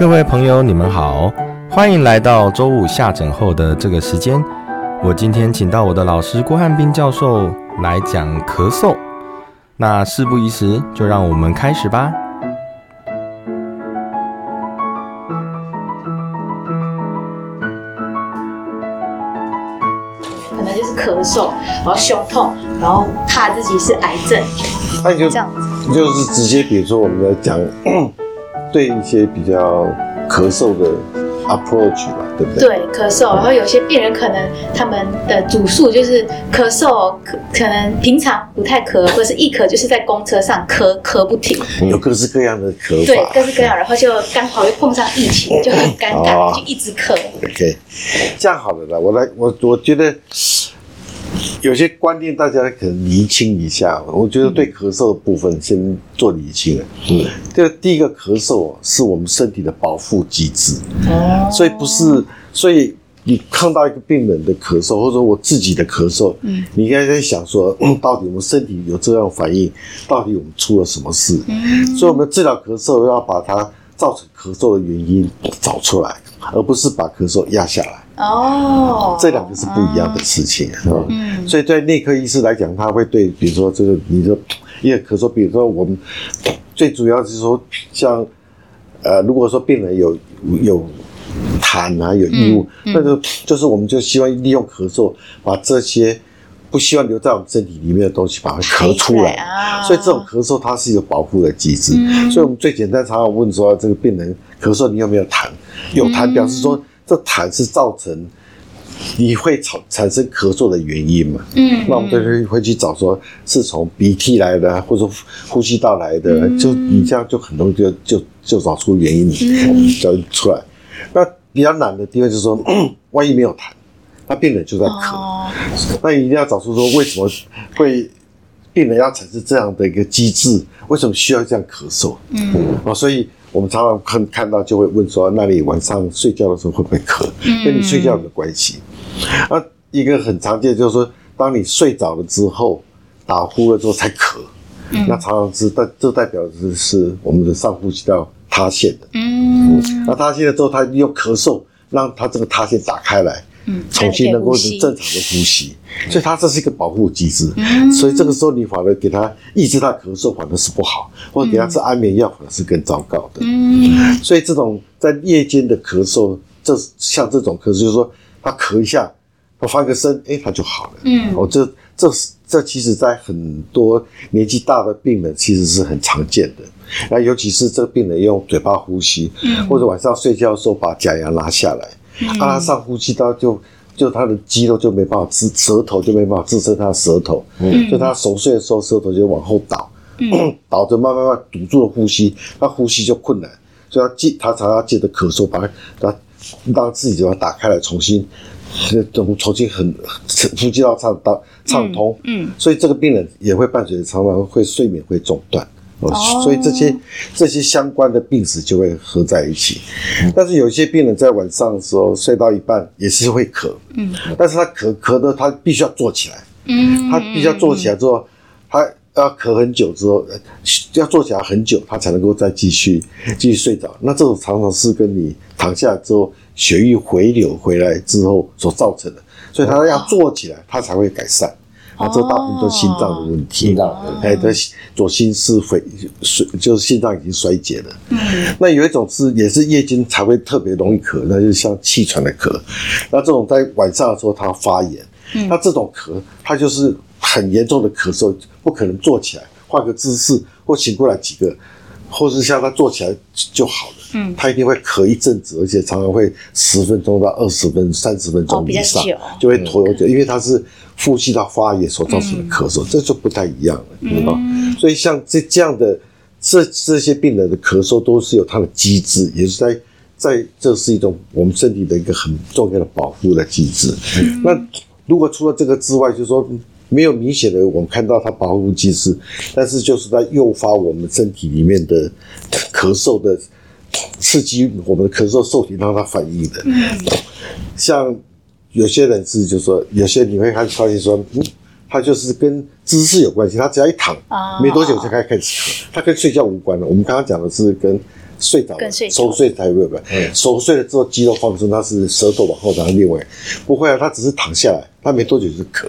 各位朋友，你们好，欢迎来到周五下诊后的这个时间。我今天请到我的老师郭汉斌教授来讲咳嗽。那事不宜迟，就让我们开始吧。可能就是咳嗽，然后胸痛，然后怕自己是癌症，那就这样子。就是直接，比如说我们来讲，对一些比较咳嗽的 approach 吧，对不对？对，咳嗽，然后有些病人可能他们的主诉就是咳嗽，可可能平常不太咳，或者是一咳就是在公车上咳咳不停，有各式各样的咳对，各式各样，然后就刚好又碰上疫情，就很尴哦。尬，就一直咳。OK，这样好了啦，我来，我我觉得有些观念大家可能厘清一下。我觉得对咳嗽的部分先做厘清。嗯，这个第一个咳嗽是我们身体的保护机制，哦所以不是，所以你看到一个病人的咳嗽，或者说我自己的咳嗽，嗯，你应该在想说，嗯 到底我们身体有这样反应，到底我们出了什么事？嗯所以我们治疗咳嗽要把它造成咳嗽的原因找出来，而不是把咳嗽压下来。哦，这两个是不一样的事情，嗯，嗯。所以对内科医师来讲，他会对，比如说这个，你说因为咳嗽，比如说我们最主要是说，像呃，如果说病人有有痰啊，有异物，嗯嗯那就就是我们就希望利用咳嗽把这些不希望留在我们身体里面的东西把它咳出来。啊。所以这种咳嗽它是有保护的机制，嗯。所以我们最简单常常问说，这个病人咳嗽你有没有痰？有痰表示说这痰是造成你会产产生咳嗽的原因嘛？嗯，那我们就会会去找说是从鼻涕来的啊，或者说呼吸道来的，嗯就你这样就很容易就就就找出原因，嗯找出来。那比较难的地方就是说，万一没有痰，那病人就在咳。哦，那一定要找出说为什么会病人要产生这样的一个机制，为什么需要这样咳嗽？嗯哦，所以我们常常看看到就会问说，那你晚上睡觉的时候会不会咳？跟你睡觉有没有关系？啊，一个很常见就是说，当你睡着了之后，打呼了之后才咳，那常常是代这代表的是我们的上呼吸道塌陷的。嗯那塌陷了之后，他利用咳嗽让他这个塌陷打开来，嗯，重新能够正常的呼吸，所以它这是一个保护机制。嗯所以这个时候你反而给他抑制他咳嗽，反而是不好，或者给他吃安眠药，反而是更糟糕的。嗯所以这种在夜间的咳嗽，这像这种咳嗽，就是说他咳一下，他翻个身，哎，他就好了。嗯哦，这这是这其实在很多年纪大的病人其实是很常见的。那尤其是这个病人用嘴巴呼吸，嗯或者晚上睡觉的时候把假牙拉下来，啊，他上呼吸道就就他的肌肉就没办法支，舌头就没办法支撑他的舌头，嗯。所以他熟睡的时候舌头就往后倒，嗯。倒着慢慢慢堵住了呼吸，他呼吸就困难，所以他借他常常借着咳嗽把他让自己把它打开来，重新重重新很呼吸道畅当畅通，嗯。所以这个病人也会伴随着常常会睡眠会中断。所以这些这些相关的病史就会合在一起，但是有一些病人在晚上的时候睡到一半也是会咳，嗯。但是他咳咳的他必须要坐起来，嗯，他必须要坐起来之后，他要咳很久之后，呃要坐起来很久，他才能够再继续继续睡着。那这种常常是跟你躺下之后血液回流回来之后所造成的，所以他要坐起来，他才会改善。那这大部分都是心脏的问题，心脏的哎，他左心室肺衰，就是心脏已经衰竭了。嗯那有一种是也是夜间才会特别容易咳，那就是像气喘的咳。那这种在晚上的时候它发炎，那这种咳它就是很严重的咳嗽，不可能坐起来，换个姿势或醒过来几个，或是像他坐起来就好了。嗯他一定会咳一阵子，而且常常会十分钟到二十分、三十分钟以上，久就会拖久，因为它是呼吸道发炎所造成的咳嗽，这就不太一样了，嗯吧？所以像这这样的这这些病人的咳嗽都是有它的机制，也是在在这是一种我们身体的一个很重要的保护的机制。那如果除了这个之外，就是说没有明显的我们看到它保护机制，但是就是在诱发我们身体里面的咳嗽的刺激我们的咳嗽受体让它反应的。像有些人是就说，有些你会看发现说，嗯，他就是跟姿势有关系，他只要一躺，啊没多久就开开始咳，他跟睡觉无关了。我们刚刚讲的是跟睡着了熟睡才会有关。嗯熟睡了之后肌肉放松，它是舌头往后长另外，不会啊，他只是躺下来，他没多久就咳，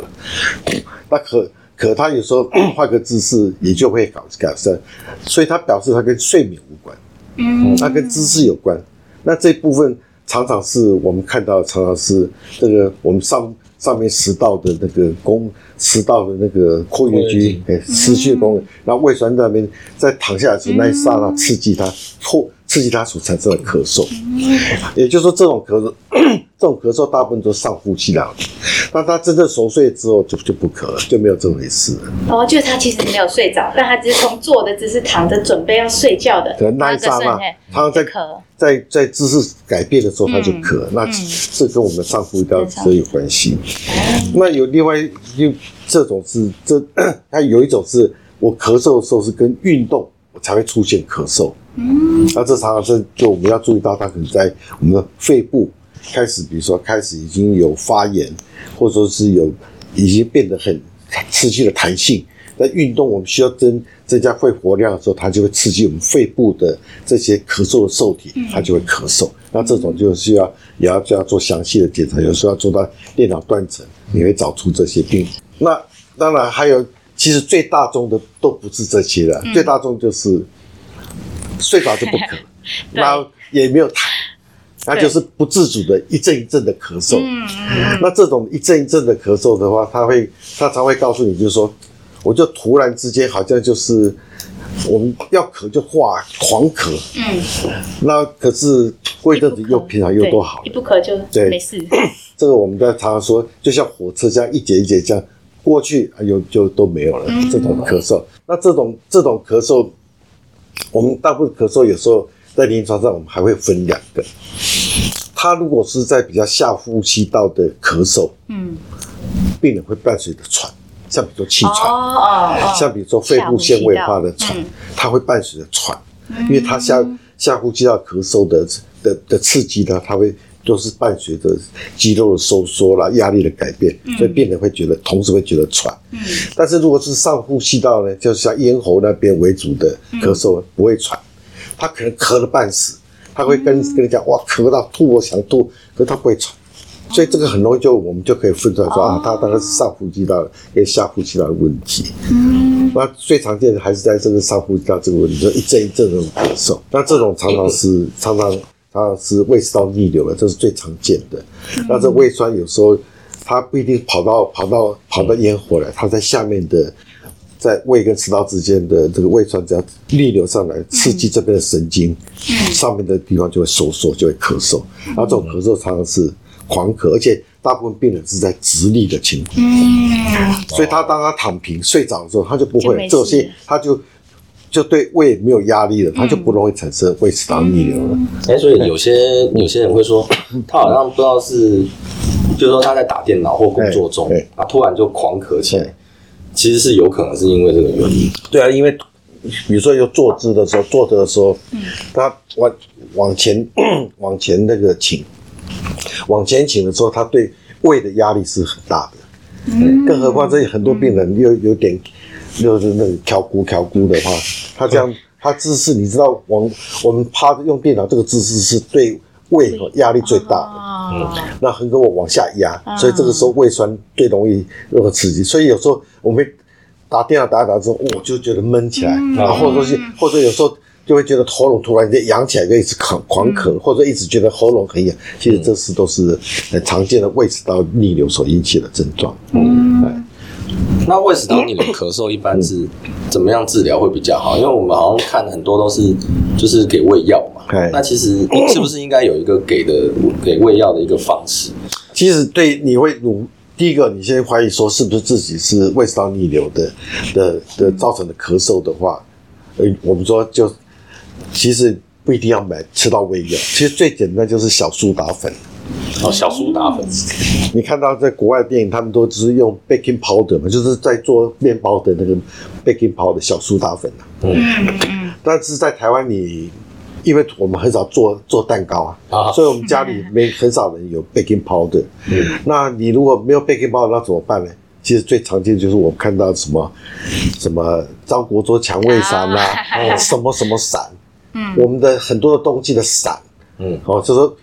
那咳咳他有时候 换个姿势也就会搞改善，所以他表示他跟睡眠无关。嗯，它跟姿势有关。那这部分常常是我们看到，常常是这个我们上上面食道的那个功，食道的那个括约肌，哎，失去功能，然后胃酸在那边在躺下来的时候，那一刹那刺激它，或刺激它所产生的咳嗽。也就是说，这种咳嗽，这种咳嗽大部分都是上呼吸道的。那他真正熟睡之后就就不咳了，就没有这回事了。哦就是他其实没有睡着，但他只是从坐的姿势躺着准备要睡觉的可能那一刹那他在咳。在在姿势改变的时候，他就咳，那嗯这跟我们上呼吸道跟上这有关系。那有另外就这种是这，它有一种是我咳嗽的时候是跟运动我才会出现咳嗽。嗯，那这常常是就我们要注意到，它可能在我们的肺部开始，比如说开始已经有发炎，或者说是有已经变得很失去的弹性。在运动，我们需要增增加肺活量的时候，它就会刺激我们肺部的这些咳嗽的受体，它就会咳嗽。那这种就需要也要就要做详细的检查，有时候要做到电脑断层，你会找出这些病。那当然还有，其实最大众的都不是这些了，最大众就是睡着就不咳，那也没有痰，那就是不自主的一阵一阵的咳嗽。嗯嗯那这种一阵一阵的咳嗽的话，他会他常会告诉你，就是说，我就突然之间好像就是我们要咳就化狂咳，嗯，那可是过一阵子又平常又都好了。一不咳就对没事。这个我们在常常说，就像火车这样一节一节这样过去，啊有就都没有了这种咳嗽。那这种这种咳嗽，我们大部分咳嗽有时候在临床上我们还会分两个。他如果是在比较下呼吸道的咳嗽，嗯，病人会伴随着喘，像比如说气哦喘，哦哦，像比如说肺部纤维化的喘嗯，它会伴随着喘，因为他下下呼吸道咳嗽的的的刺激呢，它会都是伴随着肌肉的收缩啦、压力的改变，所以病人会觉得同时会觉得喘。嗯但是如果是上呼吸道呢，就像咽喉那边为主的咳嗽，不会喘，他可能咳了半死，他会跟跟你讲哇，咳到吐，我想吐，可是他不会喘。所以这个很容易就我们就可以分出来说、啊，他大概是上呼吸道跟下呼吸道的问题。那最常见的还是在这个上呼吸道这个问题，就一阵一阵的咳嗽。那这种常常是常常常常是胃食道逆流了，这是最常见的。那这胃酸有时候它不一定跑到跑到跑到咽喉来，它在下面的。在胃跟食道之间的这个胃酸只要逆流上来，刺激这边的神经，上面的地方就会收缩，就会咳嗽。然后这种咳嗽常常是狂咳，而且大部分病人是在直立的情况。嗯，所以他当他躺平睡着的时候，他就不会这些，他就就对胃没有压力了，它就不容易产生胃食道逆流了。哎，所以有些有些人会说，他好像不知道是，就是说他在打电脑或工作中对，啊，突然就狂咳起来，其实是有可能是因为这个原因。对啊，因为比如说有坐姿的时候，坐着的时候，他往往前 往前那个倾，往前倾的时候，他对胃的压力是很大的。更何况这很多病人又有点就是那个调骨调骨的话，他这样他姿势，你知道，往我们趴着用电脑这个姿势是对胃压力最大的。哦，那横膈膜往下压，所以这个时候胃酸最容易那个刺激，所以有时候我们打电脑打一打之后，我就觉得闷起来，然后或者是或者有时候就会觉得喉咙突然间痒起来，就一直狂狂咳，或者一直觉得喉咙很痒，其实这是都是很常见的胃食道逆流所引起的症状。嗯，那胃食道逆流咳嗽一般是怎么样治疗会比较好？因为我们好像看很多都是就是给胃药嘛哎，那其实是不是应该有一个给的给胃药的一个方式？其实对你会努第一个，你先怀疑说是不是自己是胃食道逆流的的的造成的咳嗽的话，呃，我们说就其实不一定要买吃到胃药，其实最简单就是小苏打粉。哦，小苏打粉，你看到在国外的电影，他们都只是用 baking powder 嘛，就是在做面包的那个 baking powder 小苏打粉啊。嗯嗯但是在台湾你。因为我们很少做做蛋糕啊，啊所以我们家里没很少人有 baking powder。嗯，那你如果没有 baking powder，那怎么办呢？其实最常见就是我们看到什么什么张国桌蔷薇散啦、啊什么什么散，嗯我们的很多的冬季的伞，嗯，哦，就说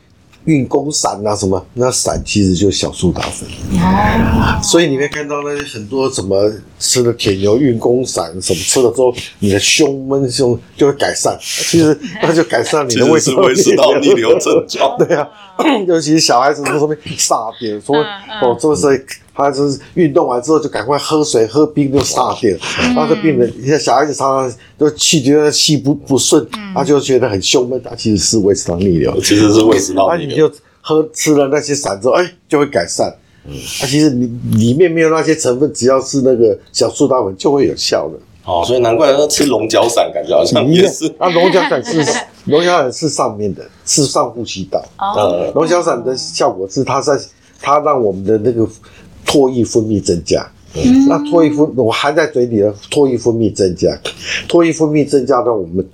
运功散啊什么，那散其实就是小苏打粉。哦，所以你会看到那些很多什么吃了铁牛运功散，什么吃了之后，你的胸闷胸就会改善。其实那就改善你的胃食道逆流症状。对啊，尤其是小孩子在上面傻点，说嗯嗯哦，这时候他就是运动完之后就赶快喝水喝冰就撒点，然后这病人，你看小孩子常常就气觉得气不不顺，他就觉得很胸闷，他其实是胃食道逆流。其实是胃食道那你逆流。就喝吃了那些散之后，哎，就会改善。嗯，啊，其实你里面没有那些成分，只要是那个小苏打粉就会有效的。哦，所以难怪吃龙角散感觉好像也是。啊，龙角散是龙角散是上面的，是上呼吸道。哦，呃，龙角散的效果是它在它让我们的那个唾液分泌增加。那唾液分我含在嘴里的唾液分泌增加，唾液分泌增加呢我们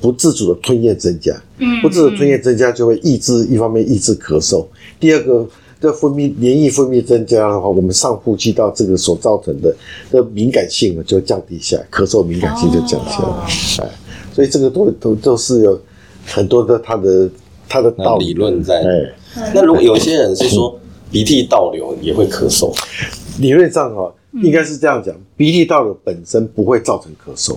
不自主的吞咽增加。嗯不自主吞咽增加就会抑制，一方面抑制咳嗽，第二个。这分泌黏液分泌增加的话，我们上呼吸道这个所造成的的敏感性呢就降低下来，咳嗽敏感性就降下来。哎，所以这个都都都是有很多的它的它的道理论在。哎，那如果有些人是说鼻涕倒流也会咳嗽，理论上哈、应该是这样讲，鼻涕倒流本身不会造成咳嗽，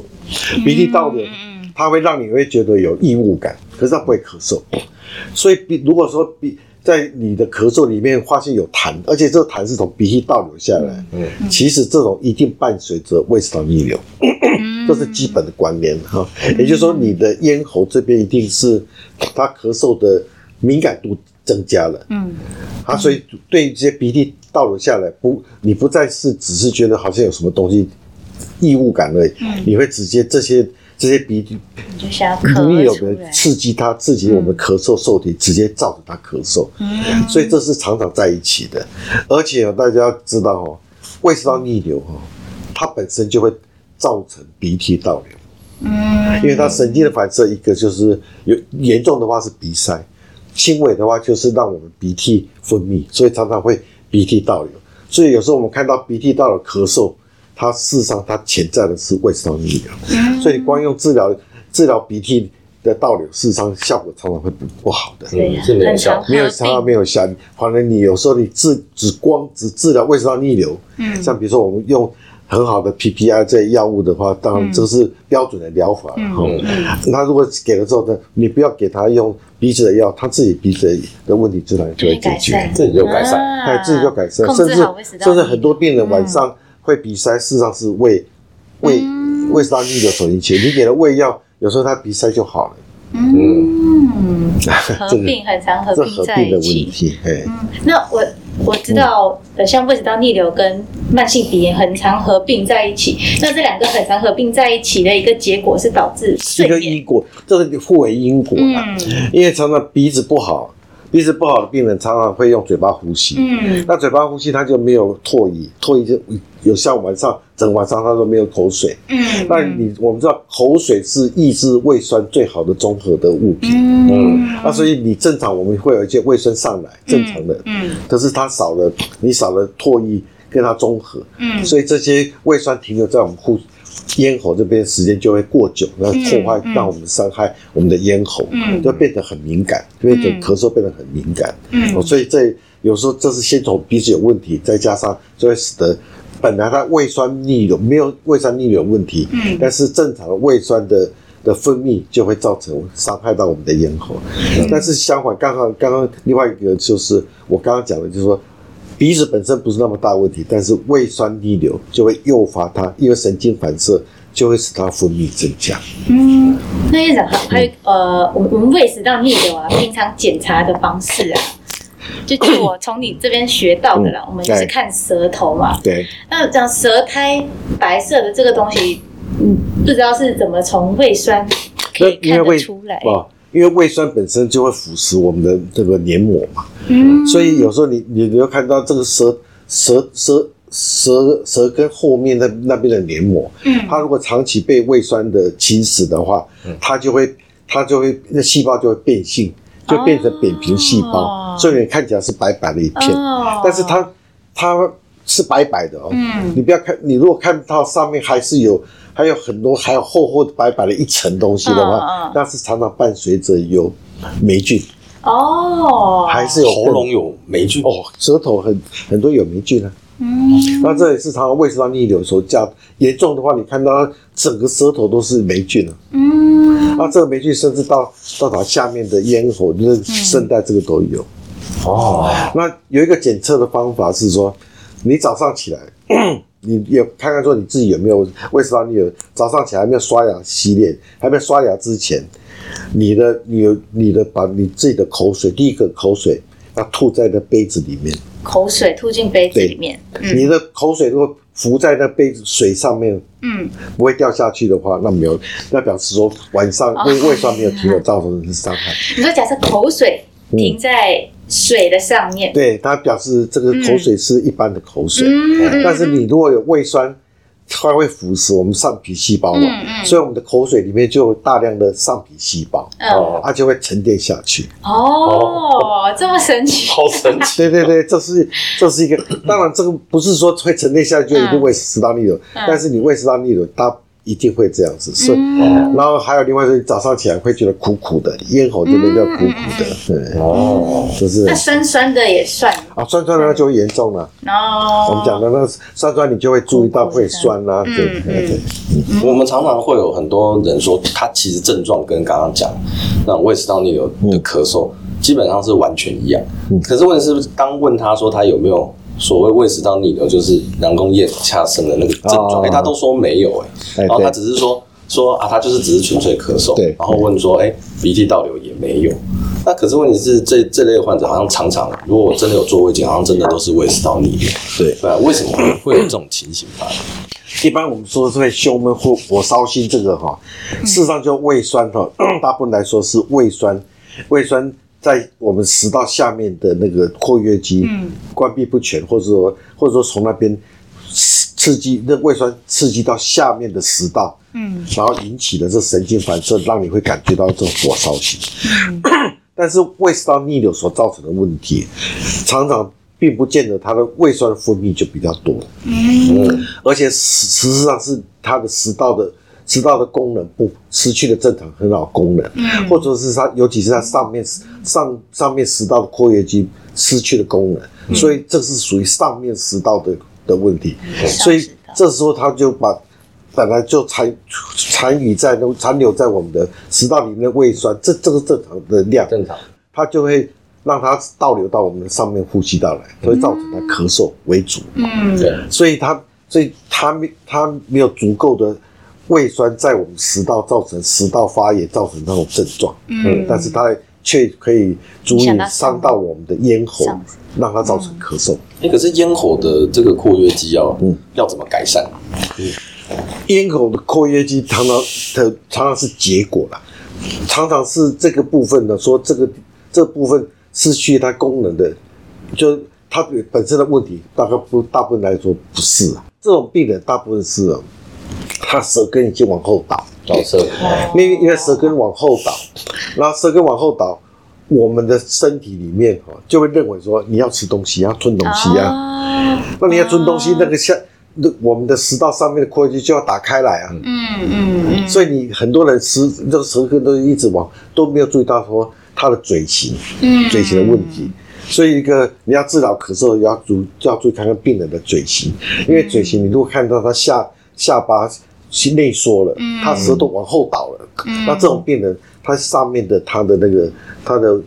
鼻涕倒流它会让你会觉得有异物感，可是它不会咳嗽。所以鼻如果说鼻在你的咳嗽里面发现有痰，而且这个痰是从鼻涕倒流下来，嗯，其实这种一定伴随着胃食道逆流，这是基本的关联哈。也就是说，你的咽喉这边一定是它咳嗽的敏感度增加了。嗯，啊，所以对这些鼻涕倒流下来，不，你不再是只是觉得好像有什么东西异物感而已，你会直接这些这些鼻涕你就想要逆流咳出来，的刺激它，刺激我们咳嗽受体，直接造成它咳嗽，嗯所以这是常常在一起的。而且哦大家要知道哦，胃食道逆流哦，它本身就会造成鼻涕倒流。嗯因为它神经的反射，一个就是有严重的话是鼻塞，轻微的话就是让我们鼻涕分泌，所以常常会鼻涕倒流。所以有时候我们看到鼻涕倒流咳嗽，它事实上它潜在的是胃食道逆流，所以你光用治疗治疗鼻涕的倒流，事实上效果常常会不不好的。对嗯是没有效没有常常没有效，反正你有时候你治只光只治疗胃食道逆流，嗯。像比如说我们用很好的 PPI 这些药物的话，当然这是标准的疗法了哈。那如果给了之后呢，你不要给他用鼻子的药，他自己鼻子的问题自然就会解决，自己就改善哎，自己就改善，甚至甚至很多病人晚上会鼻塞，事实上是胃胃嗯。胃食道逆流所引起。你给了胃药，有时候他鼻塞就好了，嗯，合这个并很常合这并的问在一起。题，哎。嗯，那我我知道，呃，像胃食道逆流跟慢性鼻炎很常合并在一起。那这两个很常合并在一起的一个结果是导致一睡眠。个因果，这是互为因果啊。嗯因为常常鼻子不好，鼻子不好的病人常常会用嘴巴呼吸。嗯那嘴巴呼吸，他就没有唾液，唾液就有像晚上整晚上他都没有口水。嗯，那你我们知道，口水是抑制胃酸最好的综合的物品。嗯那所以你正常我们会有一些胃酸上来，正常的，嗯可是它少了，你少了唾液跟它中和，嗯。所以这些胃酸停留在我们呼咽喉这边时间就会过久，那破坏嗯让我们伤害我们的咽喉，嗯。就变得很敏感，就变成咳嗽变得很敏感。嗯。哦，所以这有时候这是先从鼻子有问题，再加上就会使得本来它胃酸逆流没有胃酸逆流问题，嗯。但是正常的胃酸的的分泌就会造成伤害到我们的咽喉。但是相反，刚刚刚刚另外一个就是我刚刚讲的，就是说鼻子本身不是那么大问题，但是胃酸逆流就会诱发它，因为神经反射就会使它分泌增加。嗯，那院长还有呃，我们我们胃食道逆流啊，平常检查的方式啊，就据我从你这边学到的啦，我们就是看舌头嘛。对，那讲舌苔白色的这个东西，嗯，不知道是怎么从胃酸可以看得出来。啊，因为胃酸本身就会腐蚀我们的这个黏膜嘛，嗯，所以有时候你你你会看到这个舌舌舌舌舌根后面那那边的黏膜，嗯。它如果长期被胃酸的侵蚀的话，它就会它就会那细胞就会变性，就变成扁平细胞，哦所以你看起来是白白的一片，哦。但是它它是白白的哦，嗯。你不要看，你如果看到上面还是有还有很多还有厚厚的白白的一层东西的话，嗯嗯。那是常常伴随着有霉菌，哦，还是有喉咙有霉菌。哦，舌头很很多有霉菌啊。嗯，那这也是常常胃食道逆流的时候，这样严重的话，你看到整个舌头都是霉菌啊。嗯，那这个霉菌甚至到到它下面的咽喉、就是声带，这个都有。哦，那有一个检测的方法是说，你早上起来，你也看看说你自己有没有胃食道逆流。早上起来还没有刷牙洗脸，还没有刷牙之前，你的你有你的把你自己的口水，第一个口水要吐在那杯子里面，口水吐进杯子里面，嗯。你的口水如果浮在那杯子水上面，嗯，不会掉下去的话，那没有，那表示说晚上哦。胃胃酸没有停留造成的伤害。你说假设口水停在水的上面，对，它表示这个口水是一般的口水，嗯，但是你如果有胃酸，它会腐蚀我们上皮细胞嘛，嗯嗯。所以我们的口水里面就有大量的上皮细胞，哦，它就会沉淀下去。哦，这么神奇，好神奇，对对对，这是这是一个，当然这个不是说会沉淀下去就一定会食道逆流，但是你胃食道逆流它一定会这样子，所以。嗯然后还有另外是早上起来会觉得苦苦的，咽喉这边就苦苦的，对，哦，就是那酸酸的也算啊酸酸的就会严重了。哦。我们讲的那个酸酸，你就会注意到会酸啦，对嗯对对。我们常常会有很多人说，他其实症状跟刚刚讲那种胃食道逆流的咳嗽基本上是完全一样。可是问题是，当问他说他有没有所谓胃食道逆流，就是囊宫液恰生的那个症状，哦。哎，他都说没有，哎，哎然后他只是说说啊，他就是只是纯粹咳嗽，对。然后问说，哎，鼻涕倒流也没有。那可是问题是，这这类患者好像常常，如果我真的有做胃镜，好像真的都是胃食道逆流。对。对啊，为什么会有这种情形发生？一般我们说是会胸闷或火烧心，这个哈，事实上就胃酸哈，大部分来说是胃酸，胃酸在我们食道下面的那个括约肌关闭不全，或者说或者说从那边刺刺激那胃酸刺激到下面的食道，嗯，然后引起的这神经反射，让你会感觉到这种火烧心。但是胃食道逆流所造成的问题，常常并不见得它的胃酸分泌就比较多。嗯，而且实实际上是它的食道的食道的功能不失去了正常很好功能，嗯。或者是它尤其是它上面上上面食道的括约肌失去了功能，嗯。所以这是属于上面食道的的问题，所以这时候他就把。本来就残残余在那残留在我们的食道里面的胃酸，这这个正常的量，正常。它就会让它倒流到我们的上面呼吸道来，所以造成它咳嗽为主。嗯。对，所以它所以它没它没有足够的胃酸在我们食道造成食道发炎，造成那种症状。嗯但是它却可以足以伤到我们的咽喉上，让它造成咳嗽。哎，可是咽喉的这个括约肌要、嗯要怎么改善？嗯咽喉的括约肌常常的常常是结果啦，常常是这个部分呢，说这个这部分失去它功能的，就它本身的问题，大概不大部分来说不是啊。这种病人大部分是啊，他舌根已经往后倒，角色因为因为舌根往后倒，然后舌根往后倒，我们的身体里面哈就会认为说你要吃东西，要吞东西啊，啊，那你要吞东西，那个下那我们的食道上面的括约肌就要打开来啊。嗯嗯嗯，所以你很多人吃这个舌根都一直往都没有注意到说他的嘴型，嗯。嘴型的问题。所以一个你要治疗咳嗽，也要注就要注意看看病人的嘴型，因为嘴型你如果看到他下下巴是内缩了，他舌头往后倒了，那这种病人他上面的他的那个他的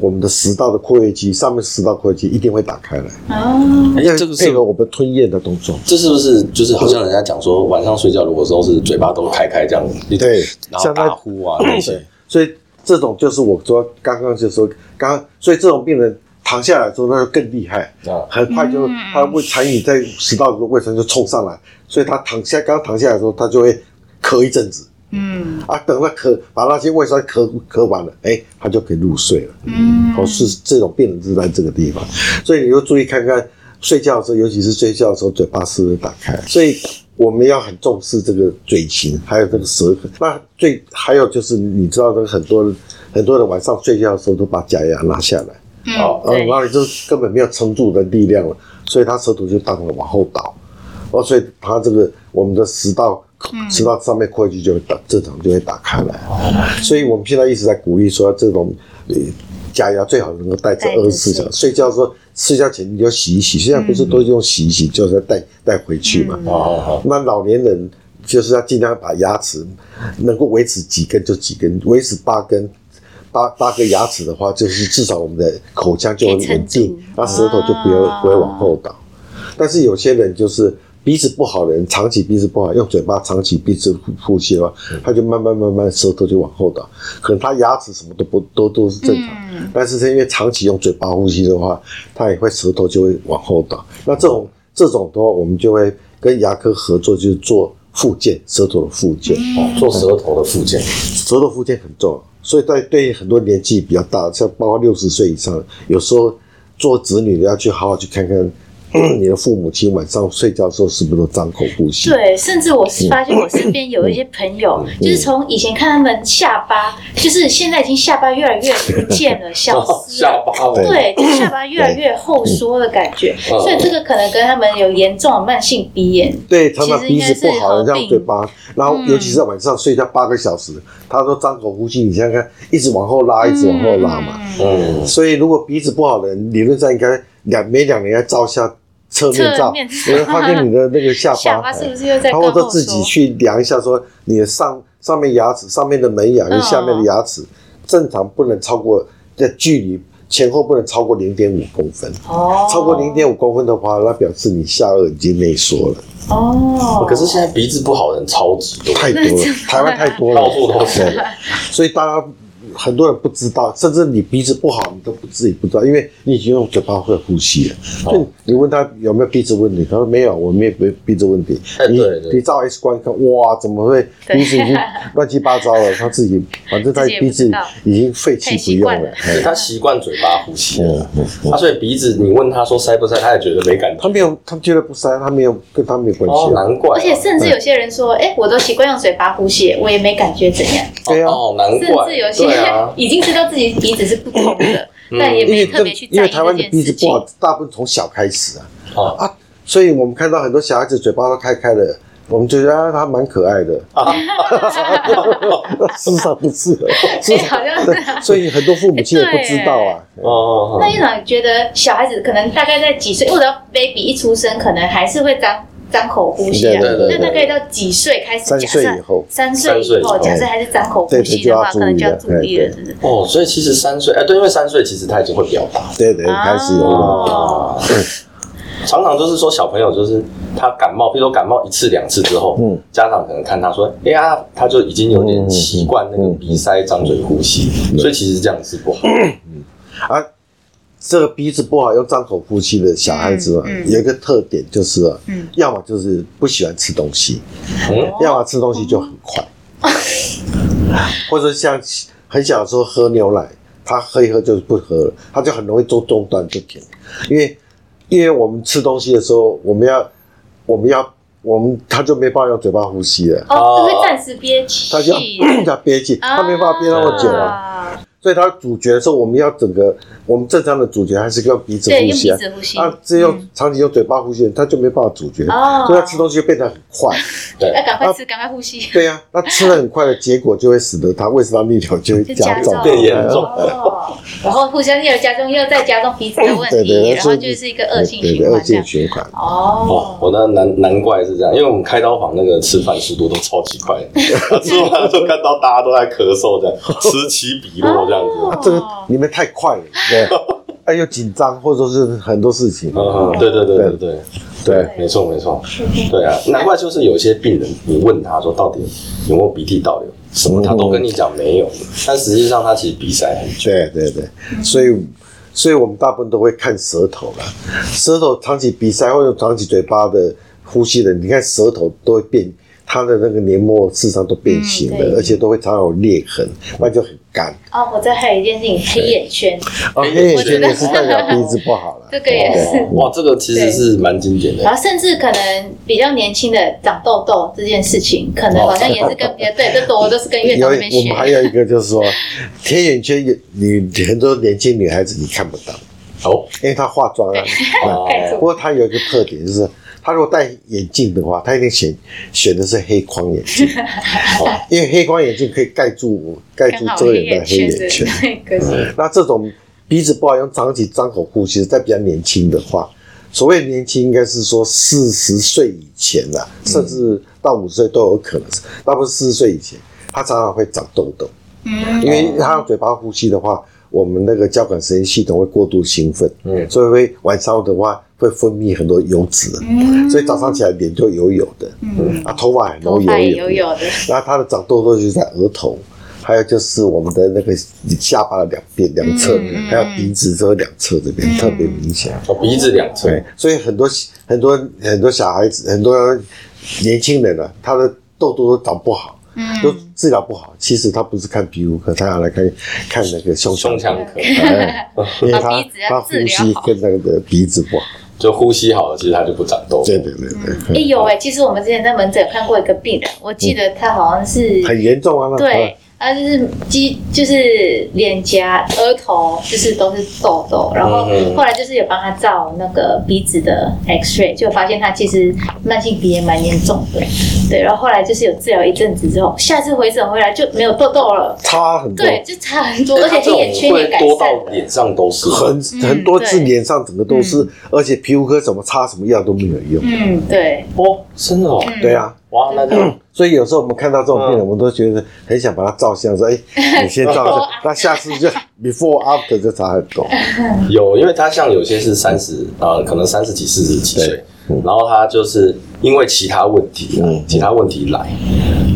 我们的食道的括约肌上面食道括约肌一定会打开来，哦，哎因为这个是配合我们吞咽的动作。这是不是就是好像人家讲说晚上睡觉如果说是嘴巴都开开这样，对然后像那打呼啊那些，所以这种就是我说刚刚就说刚刚，所以这种病人躺下来之后，那就更厉害，啊很快就他胃残余在食道的胃酸就冲上来，所以他躺下刚躺下来的时候，他就会咳一阵子嗯啊，等他咳把那些胃酸咳咳完了，哎，他就可以入睡了。嗯，哦，是这种病人是在这个地方，所以你要注意看看睡觉的时候，尤其是睡觉的时候，嘴巴是不是打开。所以我们要很重视这个嘴型，还有这个舌痕。那最还有就是，你知道，那个很多人很多人晚上睡觉的时候都把假牙拿下来，嗯对然，后你就根本没有撑住的力量了，所以他舌头就当然往后倒。哦，所以他这个我们的食道吃到上面括约肌就会打正常就会打开来。所以我们现在一直在鼓励说，这种呃假牙最好能够戴着二十四小时，睡觉的时候睡觉前你就洗一洗，现在不是都用洗一洗，就是带带回去嘛。好好好，那老年人就是要尽量把牙齿能够维持几根就几根，维持八根。八八个牙齿的话，就是至少我们的口腔就会稳定，那舌头就不会不会往后倒。但是有些人就是鼻子不好的人，长期鼻子不好，用嘴巴长期鼻子呼吸的话，他就慢慢慢慢舌头就往后倒。可能他牙齿什么都不都都是正常，但是是因为长期用嘴巴呼吸的话，他也会舌头就会往后倒。那这种这种的话，我们就会跟牙科合作，就是做复健，舌头的复健，哦，做舌头的附件，舌头复健很重要。所以在对很多年纪比较大，像包括六十岁以上，有时候做子女的要去好好去看看。你的父母亲晚上睡觉的时候是不是都张口呼吸？对，甚至我是发现我身边有一些朋友，就是从以前看他们下巴，就是现在已经下巴越来越不见了，消失下了。巴对，就下巴越来越后缩的感觉，所以这个可能跟他们有严重的慢性鼻炎。对，常常鼻子不好，这样嘴巴，然后尤其是晚上睡觉八个小时，他说张口呼吸，你想想看，一直往后拉，一直往后拉嘛。嗯，所以如果鼻子不好的人，理论上应该两每两年要照一下侧面照，侧面。你会发现你的那个下巴，下巴是不是又在然更后后都自己？去量一下，说你的上上面牙齿、上面的门牙跟下面的牙齿正常不能超过的距离前后不能超过零点五公分，哦，超过零点五公分的话，那表示你下颚已经内缩了，哦，可是现在鼻子不好的人超级多，太多了，台湾太多了，到处都是。所以大家很多人不知道，甚至你鼻子不好，你都不自己不知道，因为你已经用嘴巴会呼吸了。哦所以你问他有没有鼻子问题，他说没有，我没有鼻鼻子问题。你哎对对你照 X 光一看，哇，怎么会鼻子已经乱七八糟了？他自己反正他鼻子已经废弃不用了。他习惯嘴巴呼吸嗯了，他所以鼻子你问他说塞不塞，他也觉得没感觉。他没有，他觉得不塞，他没有跟他没有关哦，系啊。难怪啊，而且甚至有些人说，哎，我都习惯用嘴巴呼吸，我也没感觉怎样。对啊，哦，难甚怪，至有些对啊，已经知道自己鼻子是不通的，但也因为没特别去因为在意这台湾的鼻子。不好，大部分从小开始啊。哦啊，所以我们看到很多小孩子嘴巴都开开了，我们觉得啊他蛮可爱的，事实上不是的，所 以好像是啊。所以很多父母亲也不知道啊。哦，那院长觉得小孩子可能大概在几岁，或者 baby 一出生，可能还是会张张口呼吸啊？对对对那大概到几岁开始？三岁假设以后。三岁以后，以后。假设还是张口呼吸的话，可对对就要注意了能就要注意了，是不是？哦，所以其实三岁，哎，对，因为三岁其实他已经会表达，对对，开始有了。哦，常常就是说小朋友就是他感冒，比如说感冒一次两次之后，嗯。家长可能看他说，哎呀，他就已经有点习惯那个鼻塞张嘴呼吸，所以其实这样是不好。啊，这个鼻子不好用张口呼吸的小孩子啊，嗯嗯。有一个特点就是啊嗯，要么就是不喜欢吃东西，嗯，要么吃东西就很快，或者像很小的时候喝牛奶，他喝一喝就是不喝了，他就很容易中中断就停，因为因为我们吃东西的时候，我们要我们要我们他就没办法用嘴巴呼吸了，哦，会暂时憋气，他就要 要憋气，他没办法憋那么久啊。啊。所以他主角的时候，我们要整个我们正常的主角还是用鼻子呼吸啊。啊，这用嗯。长期用嘴巴呼吸，他就没办法主角，哦。所以他吃东西就变得很快。对。要赶快吃，赶快呼吸。对呀、那吃的很快的结果就会使得他胃食道逆流就会加重，变严重。哦，然后互相又加重，又再加重彼此的问对对，题，那然后就是一个恶性对对恶循环恶。性循环。哦。哦，，我那难难怪是这样，因为我们开刀房那个吃饭速度都超级快，吃完就看到大家都在咳嗽，这样此起彼落这样子。哦。啊，这个你们太快了，对，哎又紧张，或者说是很多事情，嗯，嗯对对对对。对。对，没错没错，对啊，难怪就是有些病人，你问他说到底有没有鼻涕倒流，什么他都跟你讲没有，但实际上他其实鼻塞很久。对对对，所以所以我们大部分都会看舌头啦，舌头长期鼻塞或者长期嘴巴的呼吸的，你看舌头都会变，它的那个黏膜事实上都变形了，嗯而且都会常常有裂痕，那就很干。哦，我这还有一件事情，黑眼圈，哦，黑黑眼圈也是代表鼻子不好了。这个也是。哇，这个其实是蛮经典的然。后甚至可能比较年轻的长痘痘这件事事情，可能好像也是跟别对，这多都是跟院 有长那边学我们。还有一个就是说，黑眼圈有你很多年轻女孩子你看不到，哦，因为她化妆啊。哦不过她有一个特点就是，他如果戴眼镜的话，他一定选选的是黑框眼镜，哦因为黑框眼镜可以盖住盖住遮掩的黑眼圈。那这种鼻子不好用，长期张口呼吸，在比较年轻的话，所谓年轻应该是说四十岁以前啦，甚至到五十岁都有可能是，那不是四十岁以前，他常常会长痘痘，嗯。因为他用嘴巴呼吸的话，我们那个交感神经系统会过度兴奋，嗯。所以会晚上的话会分泌很多油脂，嗯。所以早上起来脸就油油的，嗯，啊，头发很油油的。油油的，然后它的长痘痘就是在额头，还有就是我们的那个下巴的两边两侧，还有鼻子这两侧这边、特别明显。哦，鼻子两侧，对，所以很多很多很多小孩子，很多年轻人啊，他的痘痘都长不好，嗯。都治疗不好。其实他不是看皮肤科，他要来看看那个胸胸腔科。哎因为他他呼吸跟那个鼻子不好。就呼吸好了，其实它就不长痘。对对对对，哎有哎，其实我们之前在门诊看过一个病人，我记得他好像是很严重啊。那对，他就是肌就是脸颊、额头，就是都是痘痘，然后嗯后来就是有帮他照那个鼻子的 X ray，就发现他其实慢性鼻炎蛮严重的，对，然后后来就是有治疗一阵子之后，下次回诊回来就没有痘痘了，差很多。对，就差很多，而且黑眼圈也多善了。到脸上都是，很很多次脸上整个都是，而且皮肤科怎么擦什么药都没有用。嗯，对，哦，真的哦，嗯。对啊，哇，那就 所以有时候我们看到这种病人，嗯。我们都觉得很想把他照相，说：“哎，你先照一下，那下次就 before after 就差很多。有，因为他像有些是三十，呃，可能三十几、四十几岁，嗯然后他就是因为其他问题啊，嗯其他问题来，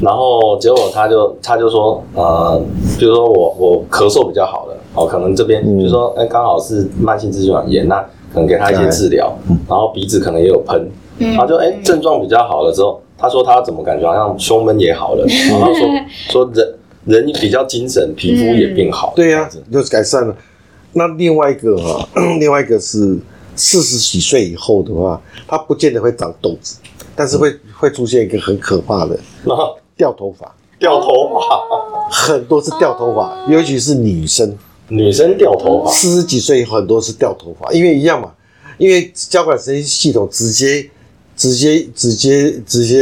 然后结果他就他就说，呃，比如说我我咳嗽比较好了，哦，可能这边嗯。比如说，哎，刚好是慢性支气管炎，那可能给他一些治疗，然后鼻子可能也有喷，嗯。他就哎症状比较好了之后，他说他怎么感觉好像胸闷也好了，然后说说人人比较精神，皮肤也变好，”对呀、就改善了。那另外一个哈、另外一个是四十几岁以后的话，他不见得会长痘子，但是会会出现一个很可怕的然后掉头发，掉头发，很多是掉头发，尤其是女生，女生掉头发。四十几岁以后很多是掉头发，因为一样嘛，因为交感神经系统直接。直接、直接、直接，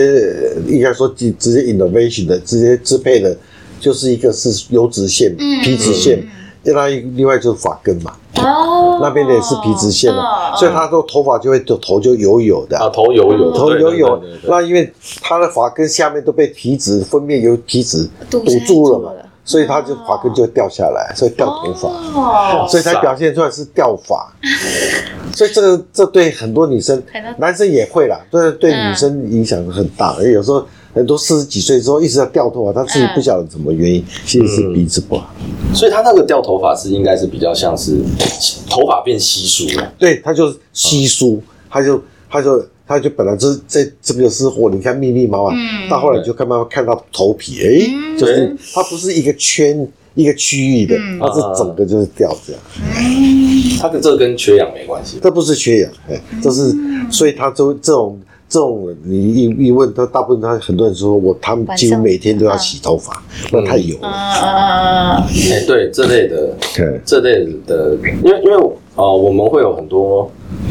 呃应该说直直接 innovation 的，直接支配的，就是一个是油脂腺、嗯。皮脂腺，另外一另外就是发根嘛，哦，那边的也是皮脂腺嘛，嗯所以他说头发就会头就油油的，啊，头油油，头油油。那因为他的发根下面都被皮脂分泌油皮脂堵住了嘛所以他就发根就会掉下来，所以掉头发。哦，所以才表现出来是掉发。所以这个这对很多女生，男生也会啦，对对嗯女生影响很大。因为有时候很多四十几岁之后一直在掉头发，他自己不晓得什么原因，其实是鼻子不好。所以他那个掉头发是应该是比较像是头发变稀疏了，对，他就是稀疏，他就他就他就本来这这这个是货你看密密麻麻，嗯。到后来就看慢慢看到头皮，哎，嗯。就是它不是一个圈一个区域的，嗯。它是整个就是掉这样。它的这跟缺氧没关系。这不是缺氧，哎，这是，所以它就这种这种，你一一问他，大部分他很多人说我他们几乎每天都要洗头发，那太油嗯了。哎，对这类的对，这类的，因为因为呃，我们会有很多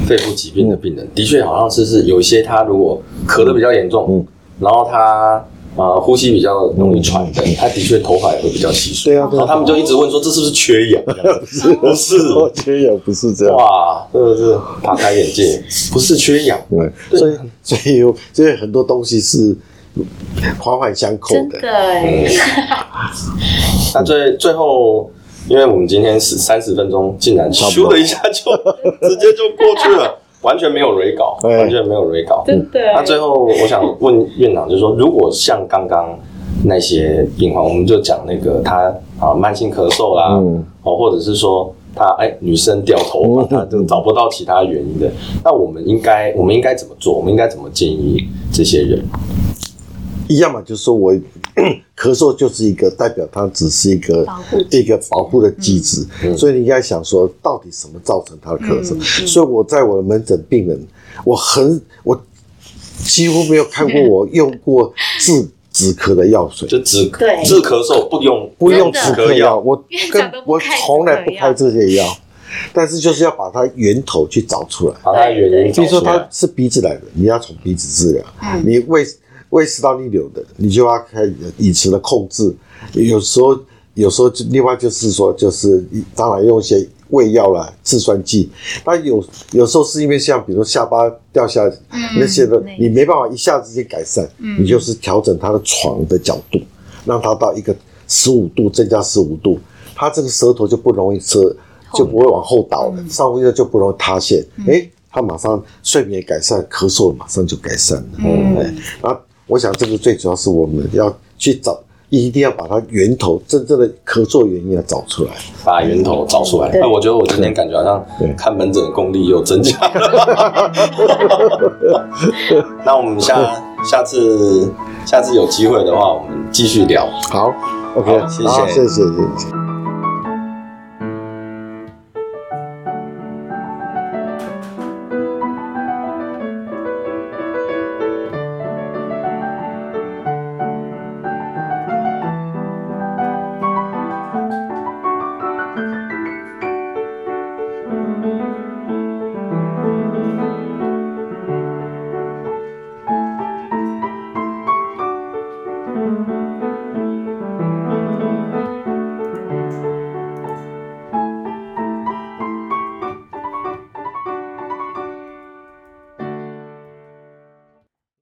肺部疾病的病人，的确好像是是有一些他如果咳得比较严重，嗯然后他呃呼吸比较容易喘的，他的确头发也会比较稀疏。对啊对啊然后他们就一直问说这是不是缺氧？不是不是，哦缺氧不是这样。哇，真的是大开眼界，不是缺氧。对，所以所以有所以很多东西是环环相扣的。真的哎，那最最后，因为我们今天是三十分钟，竟然咻的一下就直接就过去了，完全没有 re 稿，哎完全没有 re 稿。真的。那最后，我想问院长，就是说，如果像刚刚那些病患，我们就讲那个他啊慢性咳嗽啦，嗯哦，或者是说他哎女生掉头发，嗯他就找不到其他原因的，那我们应该我们应该怎么做？我们应该怎么建议这些人？一样嘛，就是说我咳嗽就是一个代表它只是一个一个保护的机制，嗯。所以你应该想说，到底什么造成他的咳嗽？所以我在我的门诊病人，我很我几乎没有看过我用过治止咳的药水，就止咳治咳嗽不用不用止咳药，我院跟我从来不开这些药。但是就是要把它源头去找出来。把它原因比如说它是鼻子来的，你要从鼻子治疗。嗯。你胃胃食道逆流的，你就要开始饮食的控制。有时候，有时候就另外就是说，就是当然用一些胃药啦、制酸剂。那有有时候是因为像比如说下巴掉下来、那些的那，你没办法一下子去改善，你就是调整他的床的角度，让他到一个十五度，增加十五度，他这个舌头就不容易吃就不会往后倒了，上呼吸道就不容易塌陷。哎、他马上睡眠改善，咳嗽马上就改善了。嗯，哎，然后我想这个最主要是我们要去找，一定要把它源头真正的合作原因要找出来。把源头找出来。那我觉得我今天感觉好像看门诊的功力又增加了。那我们下下次下次有机会的话，我们继续聊。好，OK，好谢谢谢谢谢谢。